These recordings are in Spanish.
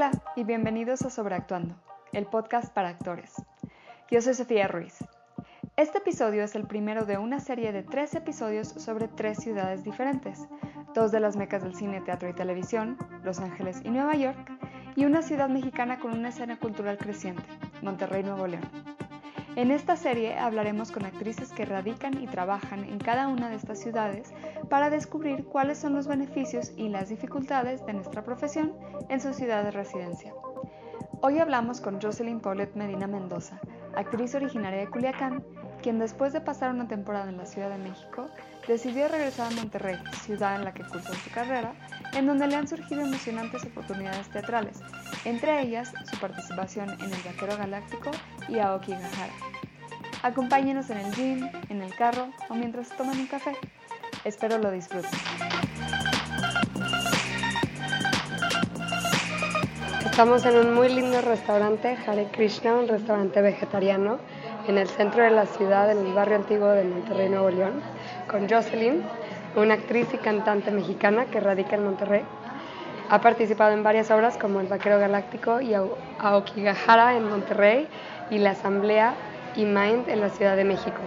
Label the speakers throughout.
Speaker 1: Hola y bienvenidos a Sobreactuando, el podcast para actores. Yo soy Sofía Ruiz. Este episodio es el primero de una serie de tres episodios sobre tres ciudades diferentes, dos de las mecas del cine, teatro y televisión, Los Ángeles y Nueva York, y una ciudad mexicana con una escena cultural creciente, Monterrey, Nuevo León. En esta serie hablaremos con actrices que radican y trabajan en cada una de estas ciudades para descubrir cuáles son los beneficios y las dificultades de nuestra profesión en su ciudad de residencia. Hoy hablamos con Jocelyn Paulette Medina Mendoza, actriz originaria de Culiacán, quien después de pasar una temporada en la Ciudad de México, decidió regresar a Monterrey, ciudad en la que cursó su carrera, en donde le han surgido emocionantes oportunidades teatrales, entre ellas su participación en El Vaquero Galáctico y Aoki Gahara. Acompáñenos en el gym, en el carro o mientras toman un café. Espero lo disfruten.
Speaker 2: Estamos en un muy lindo restaurante, Hare Krishna, un restaurante vegetariano en el centro de la ciudad, en el barrio antiguo de Monterrey, Nuevo León, con Jocelyn, una actriz y cantante mexicana que radica en Monterrey. Ha participado en varias obras como El Vaquero Galáctico y Aokigahara en Monterrey y La Asamblea y Mind en la Ciudad de México.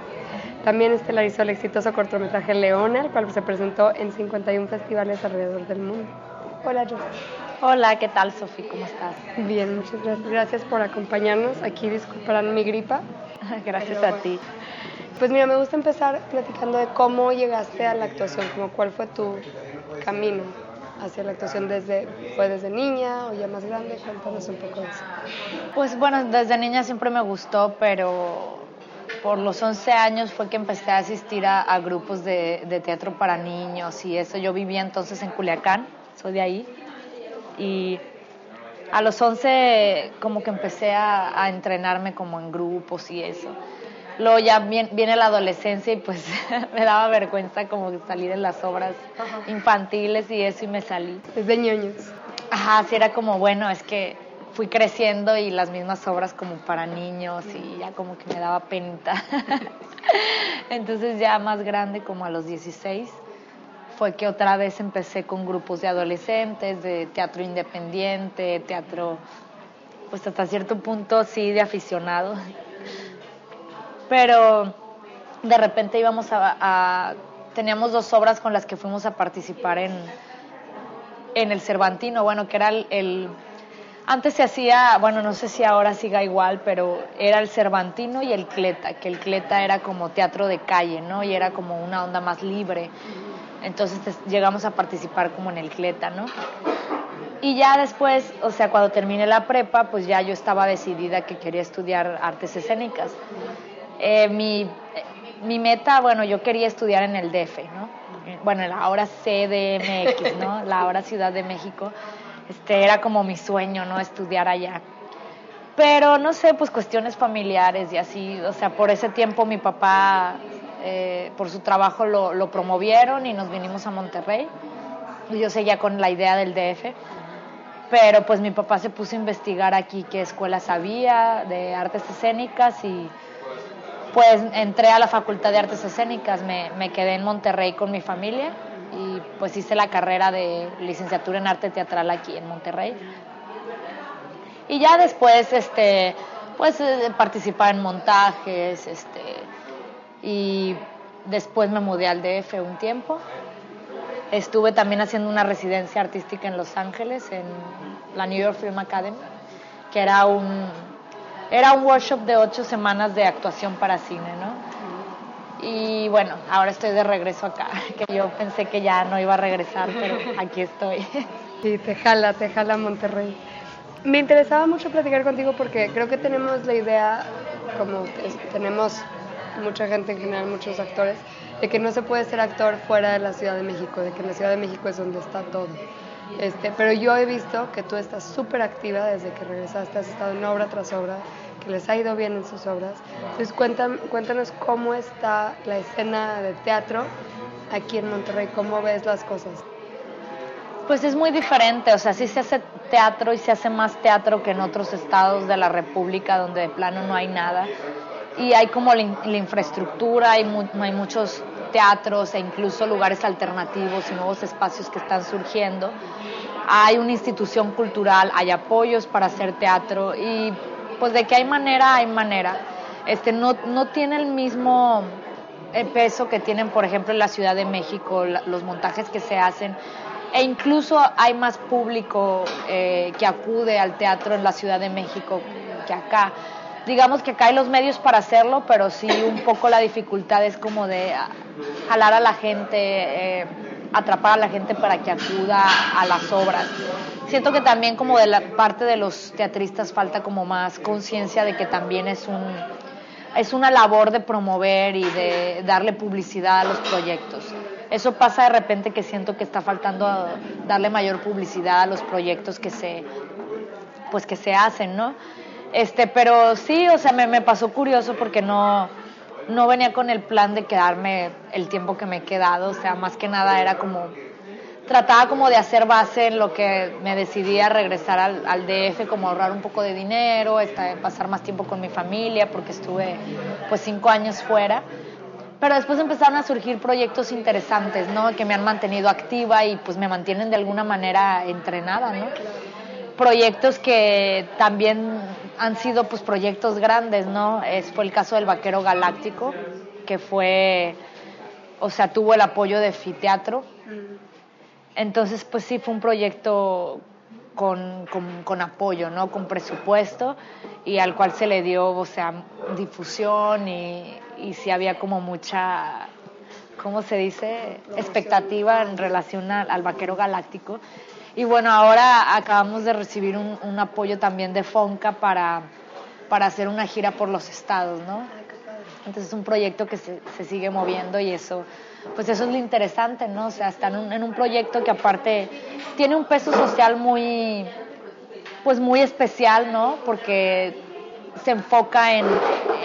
Speaker 2: También estelarizó el exitoso cortometraje Leona, el cual se presentó en 51 festivales alrededor del mundo. Hola, Jocelyn.
Speaker 3: Hola, ¿qué tal, Sofi? ¿Cómo estás?
Speaker 2: Bien, muchas gracias. Gracias por acompañarnos. Aquí disculparán mi gripa.
Speaker 3: Gracias a ti.
Speaker 2: Pues mira, me gusta empezar platicando de cómo llegaste a la actuación, como cuál fue tu camino hacia la actuación desde fue desde niña o ya más grande, cuéntanos un poco de eso.
Speaker 3: Pues bueno, desde niña siempre me gustó, pero por los 11 años fue que empecé a asistir a, grupos de, teatro para niños y eso. Yo vivía entonces en Culiacán, soy de ahí, y a los 11 como que empecé a, entrenarme como en grupos y eso. Luego ya viene, la adolescencia y pues me daba vergüenza como salir en las obras infantiles y eso y me salí.
Speaker 2: Desde ñoños.
Speaker 3: Ajá, sí era como, bueno, es que fui creciendo y las mismas obras como para niños y ya como que me daba penita. Entonces ya más grande, como a los 16, fue que otra vez empecé con grupos de adolescentes, de teatro independiente, teatro, pues hasta cierto punto sí, de aficionados. Pero de repente íbamos a, teníamos dos obras con las que fuimos a participar en, en el Cervantino, bueno, que era el, antes se hacía, bueno, no sé si ahora siga igual, pero era el Cervantino y el Cleta, que el Cleta era como teatro de calle, ¿no? Y era como una onda más libre. Entonces llegamos a participar como en el Cleta, ¿no? Y ya después, o sea, cuando terminé la prepa, pues ya yo estaba decidida que quería estudiar artes escénicas. Eh, mi, mi meta, bueno, yo quería estudiar en el DF, ¿no? Bueno, la ahora CDMX, ¿no? La ahora Ciudad de México. Este, era como mi sueño, ¿no? Estudiar allá. Pero no sé, pues cuestiones familiares y así, o sea, por ese tiempo mi papá eh, por su trabajo lo, promovieron y nos vinimos a Monterrey. Y yo seguía con la idea del DF. Pero pues mi papá se puso a investigar aquí qué escuelas había de artes escénicas y pues entré a la Facultad de Artes Escénicas, me, quedé en Monterrey con mi familia y pues hice la carrera de licenciatura en arte teatral aquí en Monterrey. Y ya después, este, pues eh, participar en montajes, este, y después me mudé al DF un tiempo. Estuve también haciendo una residencia artística en Los Ángeles, en la New York Film Academy, que era un, era un workshop de ocho semanas de actuación para cine, ¿no? Y bueno, ahora estoy de regreso acá, que yo pensé que ya no iba a regresar, pero aquí estoy.
Speaker 2: Sí, te jala, te jala Monterrey. Me interesaba mucho platicar contigo porque creo que tenemos la idea, como tenemos mucha gente en general, muchos actores, de que no se puede ser actor fuera de la Ciudad de México, de que en la Ciudad de México es donde está todo. Este, pero yo he visto que tú estás súper activa desde que regresaste, has estado en obra tras obra, que les ha ido bien en sus obras. Entonces cuéntanos, cuéntanos cómo está la escena de teatro aquí en Monterrey, cómo ves las cosas.
Speaker 3: Pues es muy diferente, o sea, sí se hace teatro y se hace más teatro que en otros estados de la República donde de plano no hay nada y hay como la, infraestructura, hay, hay muchos teatros e incluso lugares alternativos y nuevos espacios que están surgiendo. hay una institución cultural, hay apoyos para hacer teatro y pues de que hay manera, hay manera. Este, no, no tiene el mismo eh, peso que tienen, por ejemplo, en la Ciudad de México, los montajes que se hacen, e incluso hay más público eh, que acude al teatro en la Ciudad de México que acá. Digamos que hay los medios para hacerlo, pero sí un poco la dificultad es como de jalar a la gente, eh, atrapar a la gente para que acuda a las obras. Siento que también como de la parte de los teatristas falta como más conciencia de que también es un es una labor de promover y de darle publicidad a los proyectos. Eso pasa de repente que siento que está faltando darle mayor publicidad a los proyectos que se pues que se hacen, ¿no? Este, pero sí, o sea, me, me pasó curioso porque no, no venía con el plan de quedarme el tiempo que me he quedado, o sea, más que nada era como, trataba como de hacer base en lo que me decidía regresar al, al DF, como ahorrar un poco de dinero, pasar más tiempo con mi familia, porque estuve pues cinco años fuera. Pero después empezaron a surgir proyectos interesantes, ¿no? Que me han mantenido activa y pues me mantienen de alguna manera entrenada, ¿no? Proyectos que también han sido pues proyectos grandes, ¿no? Es, fue el caso del Vaquero Galáctico, que fue, o sea, tuvo el apoyo de Fiteatro. Entonces, pues sí, fue un proyecto con, con, apoyo, ¿no? Con presupuesto y al cual se le dio, o sea, difusión y, y sí había como mucha, ¿cómo se dice? Expectativa en relación al, al Vaquero Galáctico. Y bueno, ahora acabamos de recibir un, apoyo también de Fonca para, para, hacer una gira por los estados, ¿no? Entonces es un proyecto que se, se, sigue moviendo y eso, pues eso es lo interesante, ¿no? O sea, están en un, en un proyecto que aparte tiene un peso social muy, pues muy especial, ¿no? Porque se enfoca en,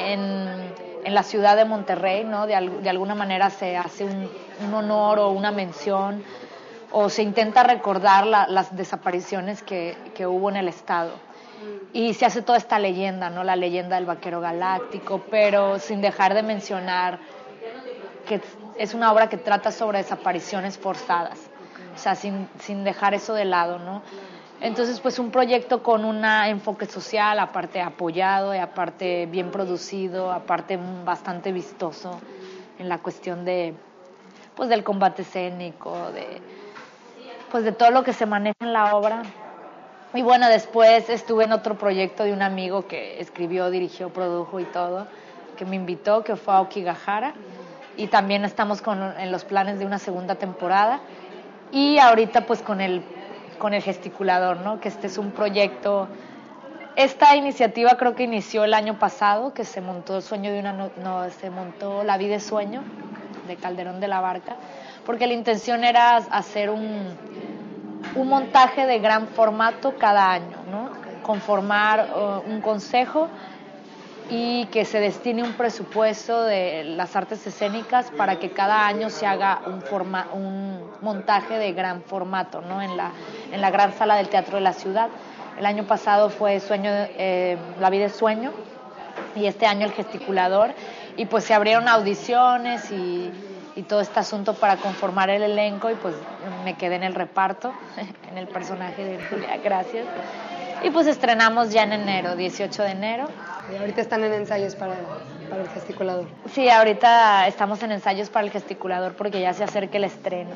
Speaker 3: en, en la ciudad de Monterrey, ¿no? De, de alguna manera se hace un, un honor o una mención o se intenta recordar la, las desapariciones que, que, hubo en el estado. Y se hace toda esta leyenda, ¿no? La leyenda del vaquero galáctico, pero sin dejar de mencionar que es una obra que trata sobre desapariciones forzadas, o sea, sin, sin dejar eso de lado, ¿no? Entonces, pues un proyecto con un enfoque social, aparte apoyado, y aparte bien producido, aparte bastante vistoso en la cuestión de, pues del combate escénico, de, pues de todo lo que se maneja en la obra. Y bueno, después estuve en otro proyecto de un amigo que escribió, dirigió, produjo y todo, que me invitó, que fue a Okigahara. Y también estamos con, en los planes de una segunda temporada. Y ahorita pues con el, con el gesticulador, ¿no? Que este es un proyecto... Esta iniciativa creo que inició el año pasado, que se montó el Sueño de una... No, se montó La Vida de Sueño, de Calderón de la Barca, porque la intención era hacer un, un montaje de gran formato cada año, ¿no? conformar uh, un consejo y que se destine un presupuesto de las artes escénicas para que cada año se haga un, forma, un montaje de gran formato ¿no? en, la, en la gran sala del Teatro de la Ciudad. El año pasado fue Sueño, eh, La vida es sueño y este año el gesticulador y pues se abrieron audiciones y y todo este asunto para conformar el elenco y pues me quedé en el reparto, en el personaje de Julia, gracias. Y pues estrenamos ya en enero, 18 de enero.
Speaker 2: Y ahorita están en ensayos para, para el gesticulador.
Speaker 3: Sí, ahorita estamos en ensayos para el gesticulador porque ya se acerca el estreno.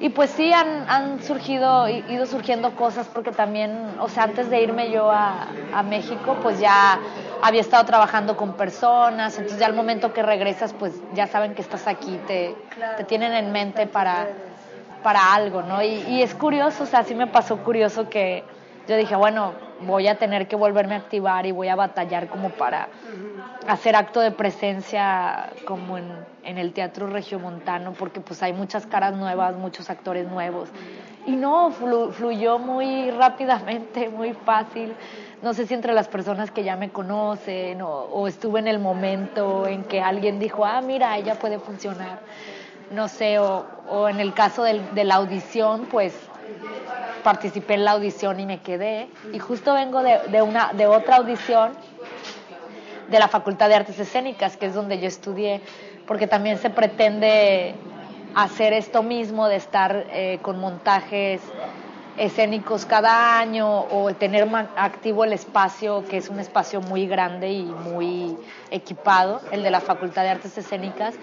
Speaker 3: Y pues sí, han, han surgido, ido surgiendo cosas porque también, o sea, antes de irme yo a, a México, pues ya había estado trabajando con personas, entonces ya al momento que regresas, pues ya saben que estás aquí, te, claro. te tienen en mente para, para algo, ¿no? Y, y, es curioso, o sea, sí me pasó curioso que yo dije, bueno, voy a tener que volverme a activar y voy a batallar como para hacer acto de presencia como en, en el teatro regiomontano, porque pues hay muchas caras nuevas, muchos actores nuevos. Y no, flu, fluyó muy rápidamente, muy fácil no sé si entre las personas que ya me conocen o, estuve en el momento en que alguien dijo, ah, mira, ella puede funcionar, no sé, o, o en el caso del, de la audición, pues participé en la audición y me quedé, y justo vengo de, de, una, de otra audición de la Facultad de Artes Escénicas, que es donde yo estudié, porque también se pretende hacer esto mismo de estar eh, con montajes escénicos cada año o tener activo el espacio, que es un espacio muy grande y muy equipado, el de la Facultad de Artes Escénicas,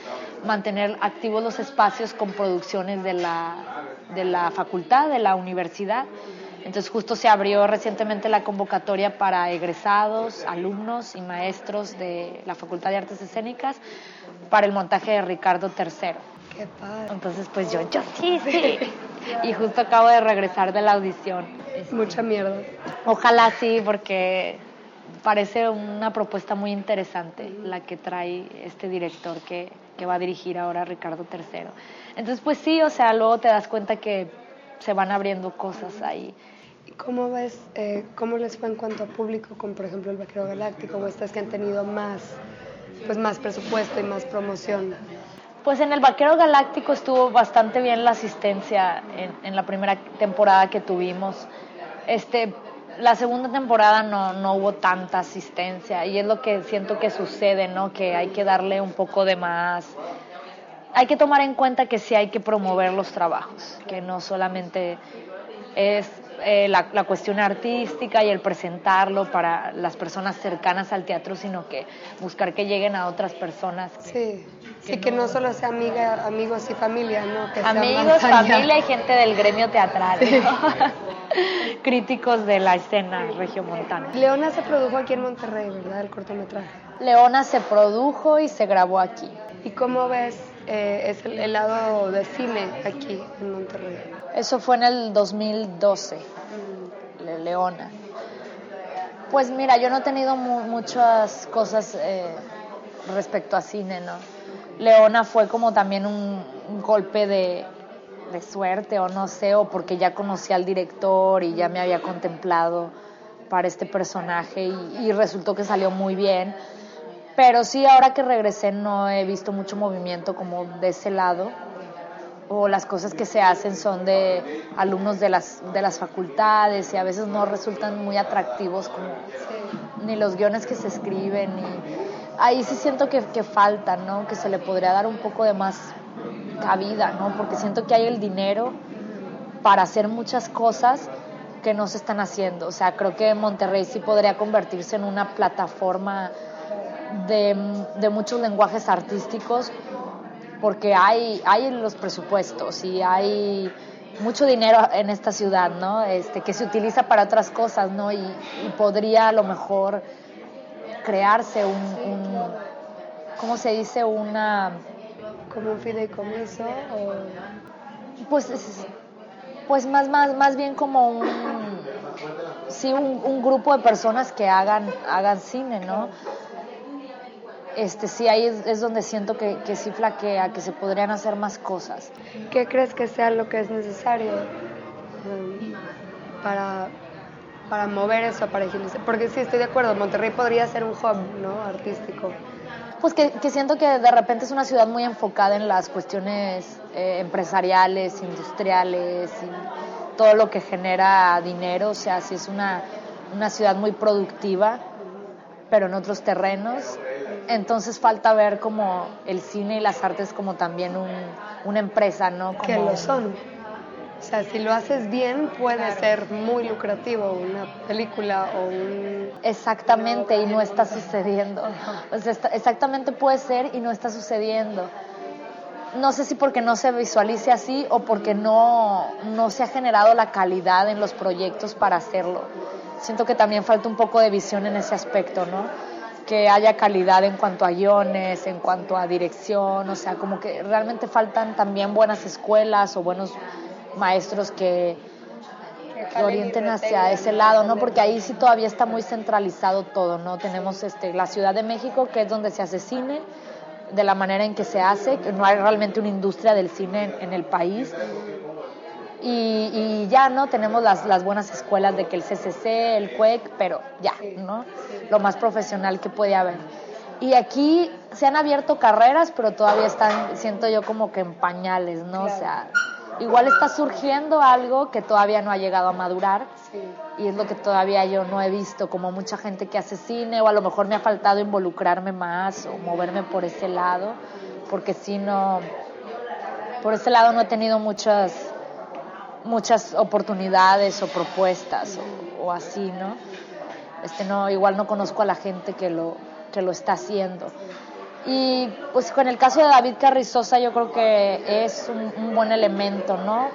Speaker 3: mantener activos los espacios con producciones de la, de la facultad, de la universidad. Entonces justo se abrió recientemente la convocatoria para egresados, alumnos y maestros de la Facultad de Artes Escénicas para el montaje de Ricardo III.
Speaker 2: Qué padre.
Speaker 3: Entonces pues yo, yo sí, sí. y justo acabo de regresar de la audición.
Speaker 2: Mucha mierda.
Speaker 3: Ojalá sí, porque parece una propuesta muy interesante la que trae este director que, que va a dirigir ahora Ricardo III. Entonces, pues sí, o sea, luego te das cuenta que se van abriendo cosas ahí.
Speaker 2: ¿Cómo ves, eh, cómo les fue en cuanto a público con, por ejemplo, el Vaquero Galáctico o estas que han tenido más, pues más presupuesto y más promoción?
Speaker 3: Pues en el Vaquero Galáctico estuvo bastante bien la asistencia en, la primera temporada que tuvimos. Este, la segunda temporada no, no hubo tanta asistencia y es lo que siento que sucede, ¿no? Que hay que darle un poco de más. Hay que tomar en cuenta que sí hay que promover los trabajos, que no solamente es eh, la, la, cuestión artística y el presentarlo para las personas cercanas al teatro, sino que buscar que lleguen a otras personas.
Speaker 2: Sí Sí, que no solo sea amiga, amigos y familia, ¿no? Que
Speaker 3: amigos, familia y gente del gremio teatral, críticos de la escena regiomontana.
Speaker 2: Leona se produjo aquí en Monterrey, ¿verdad? El cortometraje.
Speaker 3: Leona se produjo y se grabó aquí.
Speaker 2: ¿Y cómo ves eh, es el, lado de cine aquí en Monterrey?
Speaker 3: Eso fue en el 2012, mm. Leona. Pues mira, yo no he tenido muchas cosas eh, respecto a cine, ¿no? Leona fue como también un, golpe de, suerte o no sé, o porque ya conocía al director y ya me había contemplado para este personaje y, resultó que salió muy bien. Pero sí, ahora que regresé no he visto mucho movimiento como de ese lado. O las cosas que se hacen son de alumnos de las, de las facultades y a veces no resultan muy atractivos como ni los guiones que se escriben ni ahí sí siento que, que falta, ¿no? Que se le podría dar un poco de más cabida, ¿no? Porque siento que hay el dinero para hacer muchas cosas que no se están haciendo. O sea, creo que Monterrey sí podría convertirse en una plataforma de, de muchos lenguajes artísticos porque hay, hay los presupuestos y hay mucho dinero en esta ciudad, ¿no? Este, que se utiliza para otras cosas, ¿no? Y, y podría a lo mejor crearse un, un ¿cómo se dice? Una...
Speaker 2: Como un fideicomiso o...
Speaker 3: Pues, pues más, más, más bien como un, sí, un, grupo de personas que hagan, hagan cine, ¿no? Este, sí, ahí es, donde siento que, que, sí flaquea, que se podrían hacer más cosas.
Speaker 2: ¿Qué crees que sea lo que es necesario um, para para mover eso, para agilizar. Porque sí, estoy de acuerdo, Monterrey podría ser un hub ¿no? artístico.
Speaker 3: Pues que, siento que de repente es una ciudad muy enfocada en las cuestiones eh, empresariales, industriales, y todo lo que genera dinero, o sea, sí es una, una ciudad muy productiva, pero en otros terrenos. Entonces falta ver como el cine y las artes como también un, una empresa, ¿no? Como,
Speaker 2: que lo son o sea, si lo haces bien puede ser muy lucrativo una película o un...
Speaker 3: Exactamente, y no está sucediendo. O sea, exactamente puede ser y no está sucediendo. No sé si porque no se visualice así o porque no, no se ha generado la calidad en los proyectos para hacerlo. Siento que también falta un poco de visión en ese aspecto, ¿no? Que haya calidad en cuanto a guiones, en cuanto a dirección, o sea, como que realmente faltan también buenas escuelas o buenos maestros que, orienten hacia ese lado, ¿no? Porque ahí sí todavía está muy centralizado todo, ¿no? Tenemos este, la Ciudad de México, que es donde se hace cine, de la manera en que se hace, que no hay realmente una industria del cine en, el país. Y, ya, ¿no? Tenemos las, buenas escuelas de que el CCC, el CUEC, pero ya, ¿no? Lo más profesional que puede haber. Y aquí se han abierto carreras, pero todavía están, siento yo, como que en pañales, ¿no? O sea, igual está surgiendo algo que todavía no ha llegado a madurar y es lo que todavía yo no he visto, como mucha gente que hace cine o a lo mejor me ha faltado involucrarme más o moverme por ese lado, porque si no, por ese lado no he tenido muchas muchas oportunidades o propuestas o, así, ¿no? Este no, igual no conozco a la gente que lo, que lo está haciendo. Y pues con el caso de David Carrizosa yo creo que es un, buen elemento, ¿no?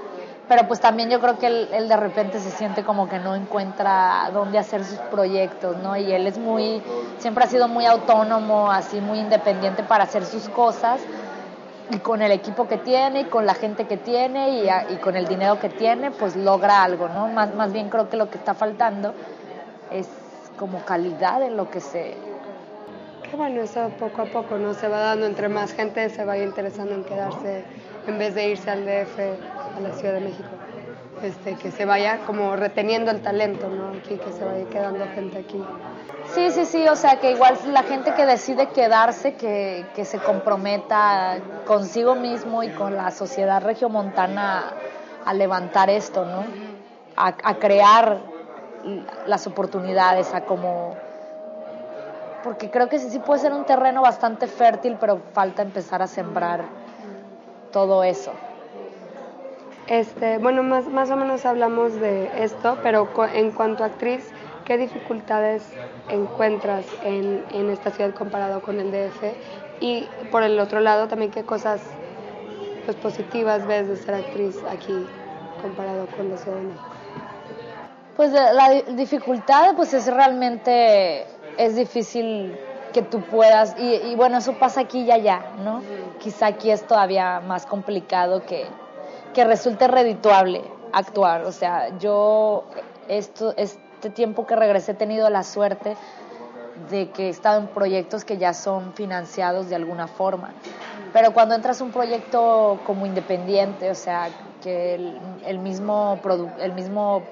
Speaker 3: Pero pues también yo creo que él, de repente se siente como que no encuentra dónde hacer sus proyectos, ¿no? Y él es muy, siempre ha sido muy autónomo, así muy independiente para hacer sus cosas y con el equipo que tiene y con la gente que tiene y, con el dinero que tiene, pues logra algo, ¿no? Más, más bien creo que lo que está faltando es como calidad en lo que se...
Speaker 2: Qué bueno, eso poco a poco, ¿no? Se va dando entre más gente, se va interesando en quedarse en vez de irse al DF, a la Ciudad de México. Este, que se vaya como reteniendo el talento, ¿no? Aquí, que se vaya quedando gente aquí.
Speaker 3: Sí, sí, sí, o sea que igual la gente que decide quedarse, que, que se comprometa consigo mismo y con la sociedad regiomontana a levantar esto, ¿no? A, a crear las oportunidades, a como... Porque creo que sí, sí puede ser un terreno bastante fértil, pero falta empezar a sembrar todo eso.
Speaker 2: Este, bueno, más, más o menos hablamos de esto, pero en cuanto a actriz, ¿Qué dificultades encuentras en, en, esta ciudad comparado con el DF? Y por el otro lado, también qué cosas pues, positivas ves de ser actriz aquí comparado con la Ciudad de México.
Speaker 3: Pues la dificultad pues es realmente, es difícil que tú puedas, y, y, bueno, eso pasa aquí y allá, ¿no? Quizá aquí es todavía más complicado que, que resulte redituable actuar, o sea, yo este tiempo que regresé he tenido la suerte de que he estado en proyectos que ya son financiados de alguna forma. Pero cuando entras a un proyecto como independiente, o sea, que el, mismo, el mismo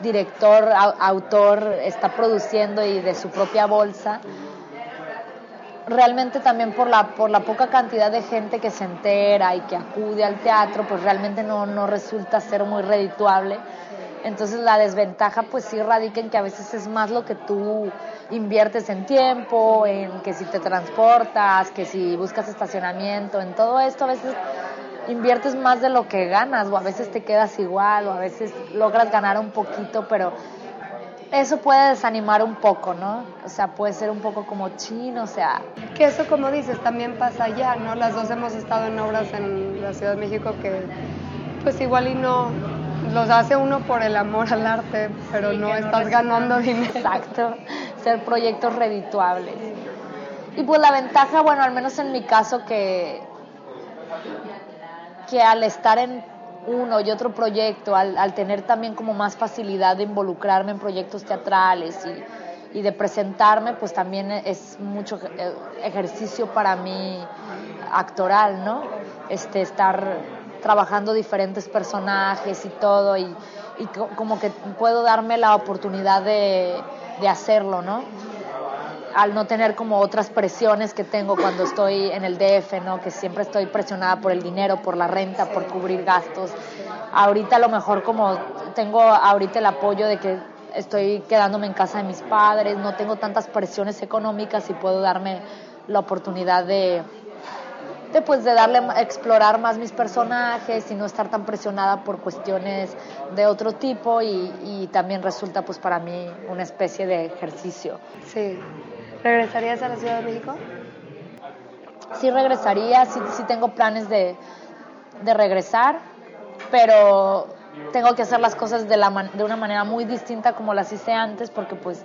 Speaker 3: director, autor está produciendo y de su propia bolsa, realmente también por la, por la poca cantidad de gente que se entera y que acude al teatro, pues realmente no, no resulta ser muy redituable. Entonces la desventaja pues sí radica en que a veces es más lo que tú inviertes en tiempo, en que si te transportas, que si buscas estacionamiento, en todo esto a veces inviertes más de lo que ganas o a veces te quedas igual o a veces logras ganar un poquito, pero eso puede desanimar un poco, ¿no? O sea, puede ser un poco como chino, o sea...
Speaker 2: Que eso, como dices, también pasa allá, ¿no? Las dos hemos estado en obras en la Ciudad de México que, pues igual y no, los hace uno por el amor al arte, pero no estás ganando dinero.
Speaker 3: Exacto, ser proyectos redituables. Y pues la ventaja, bueno, al menos en mi caso, que, que al estar en uno y otro proyecto, al, tener también como más facilidad de involucrarme en proyectos teatrales y, de presentarme, pues también es mucho eh, ejercicio para mí actoral, ¿no? Este, estar trabajando diferentes personajes y todo, y, como que puedo darme la oportunidad de, hacerlo, ¿no? Al no tener como otras presiones que tengo cuando estoy en el DF, ¿no? Que siempre estoy presionada por el dinero, por la renta, por cubrir gastos. Ahorita a lo mejor como tengo ahorita el apoyo de que estoy quedándome en casa de mis padres, no tengo tantas presiones económicas y puedo darme la oportunidad de, de, pues, de darle, explorar más mis personajes y no estar tan presionada por cuestiones de otro tipo y, también resulta pues para mí una especie de ejercicio.
Speaker 2: Sí. ¿Regresarías a la Ciudad de México?
Speaker 3: Sí regresaría, sí, sí tengo planes de, de regresar, pero tengo que hacer las cosas de, la de una manera muy distinta como las hice antes porque pues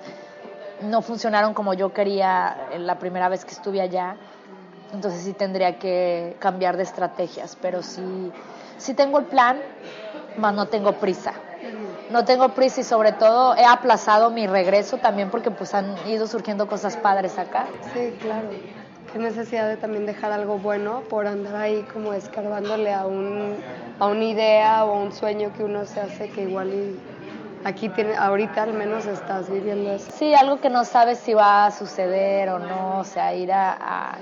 Speaker 3: no funcionaron como yo quería la primera vez que estuve allá entonces sí tendría que cambiar de estrategias, pero sí, sí tengo el plan, más no tengo prisa. No tengo prisa y sobre todo he aplazado mi regreso también porque pues han ido surgiendo cosas padres acá.
Speaker 2: Sí, claro. Qué necesidad de también dejar algo bueno por andar ahí como escarbándole a, un, a una idea o a un sueño que uno se hace que igual y aquí tiene, ahorita al menos estás viviendo eso.
Speaker 3: Sí, algo que no sabes si va a suceder o no, o sea, ir a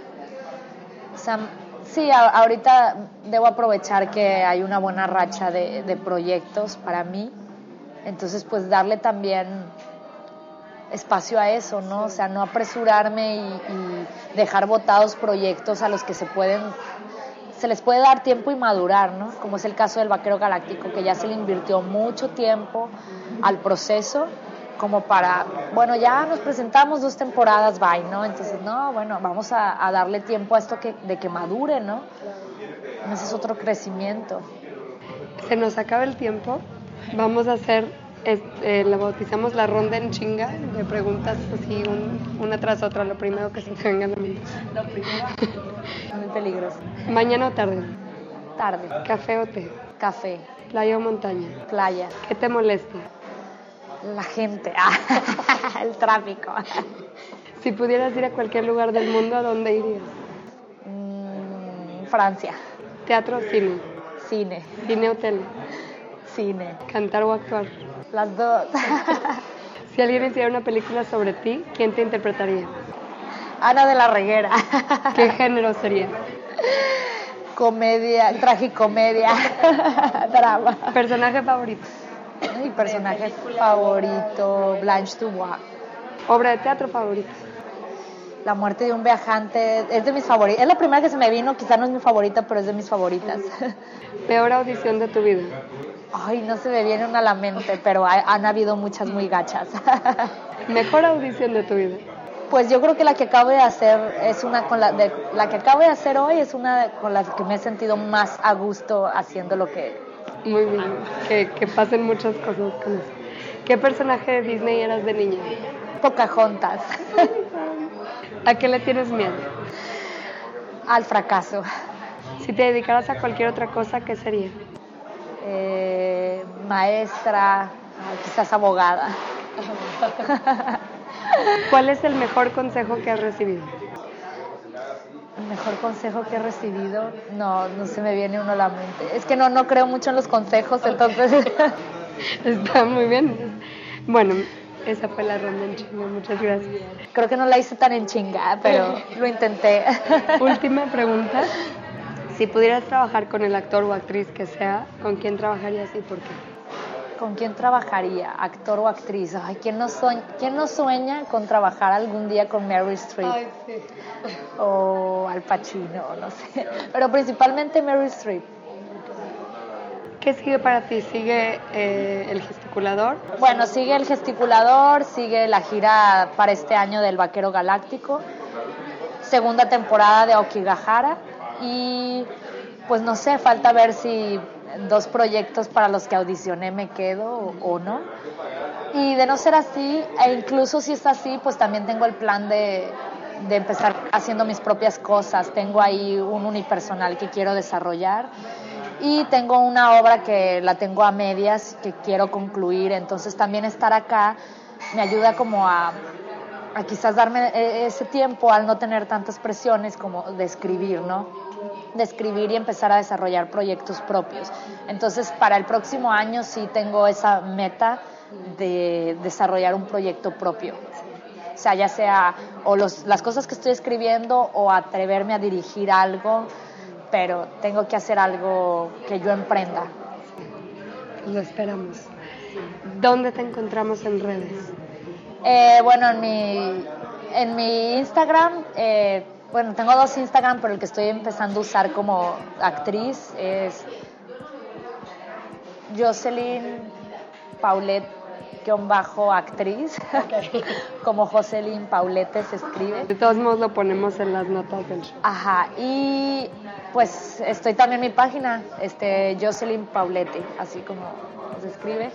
Speaker 3: sí, ahorita debo aprovechar que hay una buena racha de, proyectos para mí. Entonces, pues darle también espacio a eso, ¿no? O sea, no apresurarme y, dejar votados proyectos a los que se pueden se les puede dar tiempo y madurar, ¿no? Como es el caso del Vaquero Galáctico, que ya se le invirtió mucho tiempo al proceso como para, bueno, ya nos presentamos dos temporadas, bye, ¿no? Entonces, no, bueno, vamos a, a darle tiempo a esto que, de que madure, ¿no? Ese es otro crecimiento.
Speaker 2: Se nos acaba el tiempo. Vamos a hacer, este, la bautizamos la ronda en chinga de preguntas así, un- una tras otra, lo primero que se te venga a la mente.
Speaker 3: Lo primero, muy peligroso.
Speaker 2: Mañana o tarde,
Speaker 3: Tarde,
Speaker 2: café o té,
Speaker 3: café,
Speaker 2: playa o montaña.
Speaker 3: playa,
Speaker 2: ¿Qué te molesta?
Speaker 3: La gente, ah, el tráfico.
Speaker 2: Si pudieras ir a cualquier lugar del mundo, ¿a dónde irías?
Speaker 3: Mm, Francia,
Speaker 2: Teatro o cine,
Speaker 3: cine,
Speaker 2: cine o tele,
Speaker 3: cine,
Speaker 2: cantar o actuar.
Speaker 3: las dos.
Speaker 2: Si alguien hiciera una película sobre ti, ¿quién te interpretaría?
Speaker 3: Ana de la Reguera.
Speaker 2: ¿Qué género sería?
Speaker 3: Comedia, tragicomedia, drama.
Speaker 2: ¿Personaje favorito?
Speaker 3: Mi personaje favorito, Blanche Dubois.
Speaker 2: ¿Obra de teatro favorita?
Speaker 3: La muerte de un viajante es de mis favoritas. Es la primera que se me vino, quizá no es mi favorita, pero es de mis favoritas.
Speaker 2: ¿Peor audición de tu vida?
Speaker 3: Ay, no se me viene una a la mente, pero hay- han habido muchas muy gachas.
Speaker 2: ¿Mejor audición de tu vida?
Speaker 3: Pues yo creo que la que acabo de hacer es una con la de la que acabo de hacer hoy es una con la que me he sentido más a gusto haciendo lo que
Speaker 2: Muy bien, que, que pasen muchas cosas con eso. ¿Qué personaje de Disney eras de niña?
Speaker 3: Pocahontas
Speaker 2: ¿A qué le tienes miedo?
Speaker 3: al fracaso.
Speaker 2: Si te dedicaras a cualquier otra cosa, ¿qué sería?
Speaker 3: Eh, maestra, quizás abogada.
Speaker 2: ¿Cuál es el mejor consejo que has recibido?
Speaker 3: El mejor consejo que he recibido, no, no se me viene uno a la mente. Es que no, no creo mucho en los consejos, entonces
Speaker 2: Está muy bien. Bueno, esa fue la ronda en chinga. Muchas gracias.
Speaker 3: creo que no la hice tan en chinga, pero lo intenté.
Speaker 2: Última pregunta. Si pudieras trabajar con el actor o actriz que sea, ¿con quién trabajarías y por qué?
Speaker 3: ¿Con quién trabajaría? ¿Actor o actriz? Ay, ¿quién no, sueña, ¿quién no sueña con trabajar algún día con Mary Streep? O Al Pacino, no sé. Pero principalmente Mary Streep.
Speaker 2: ¿Qué sigue para ti? ¿Sigue eh, el gesticulador?
Speaker 3: Bueno, sigue el gesticulador, sigue la gira para este año del Vaquero Galáctico, segunda temporada de Okigahara y pues no sé, falta ver si dos proyectos para los que audicioné me quedo o, no. Y de no ser así, e incluso si es así, pues también tengo el plan de, de empezar haciendo mis propias cosas. Tengo ahí un unipersonal que quiero desarrollar y tengo una obra que la tengo a medias que quiero concluir. Entonces también estar acá me ayuda como a, a quizás darme e- ese tiempo al no tener tantas presiones como de escribir, ¿no? De escribir y empezar a desarrollar proyectos propios. Entonces para el próximo año sí tengo esa meta de desarrollar un proyecto propio. O sea, ya sea o los, las cosas que estoy escribiendo o atreverme a dirigir algo, pero tengo que hacer algo que yo emprenda.
Speaker 2: Lo esperamos. ¿Dónde te encontramos en redes?
Speaker 3: Eh, bueno, en mi, en mi Instagram, eh, bueno, tengo dos Instagram, pero el que estoy empezando a usar como actriz es Jocelyn Paulette bajo actriz como Jocelyn Paulette se escribe
Speaker 2: De todos modos lo ponemos en las notas del show.
Speaker 3: Ajá, y pues estoy también en mi página, este, Jocelyn Paulete, así como se escribe.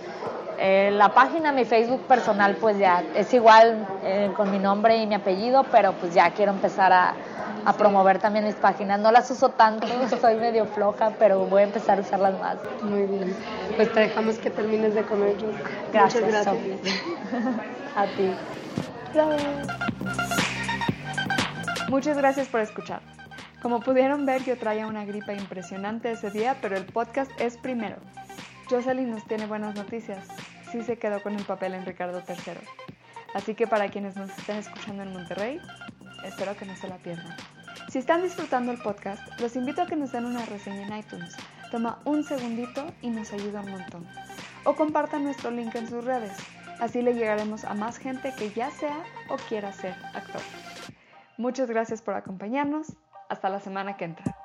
Speaker 3: Eh, la página, mi Facebook personal, pues ya es igual eh, con mi nombre y mi apellido, pero pues ya quiero empezar a, a promover también mis páginas. No las uso tanto, soy medio floja, pero voy a empezar a usarlas más.
Speaker 2: Muy bien. Pues te dejamos que termines de comer.
Speaker 3: Gracias,
Speaker 2: Muchas gracias.
Speaker 3: A ti.
Speaker 1: Muchas gracias por escuchar. Como pudieron ver, yo traía una gripa impresionante ese día, pero el podcast es primero. Jocelyn nos tiene buenas noticias. Sí se quedó con el papel en Ricardo III. Así que para quienes nos estén escuchando en Monterrey, espero que no se la pierdan. Si están disfrutando el podcast, los invito a que nos den una reseña en iTunes. Toma un segundito y nos ayuda un montón. O compartan nuestro link en sus redes. Así le llegaremos a más gente que ya sea o quiera ser actor. Muchas gracias por acompañarnos. Hasta la semana que entra.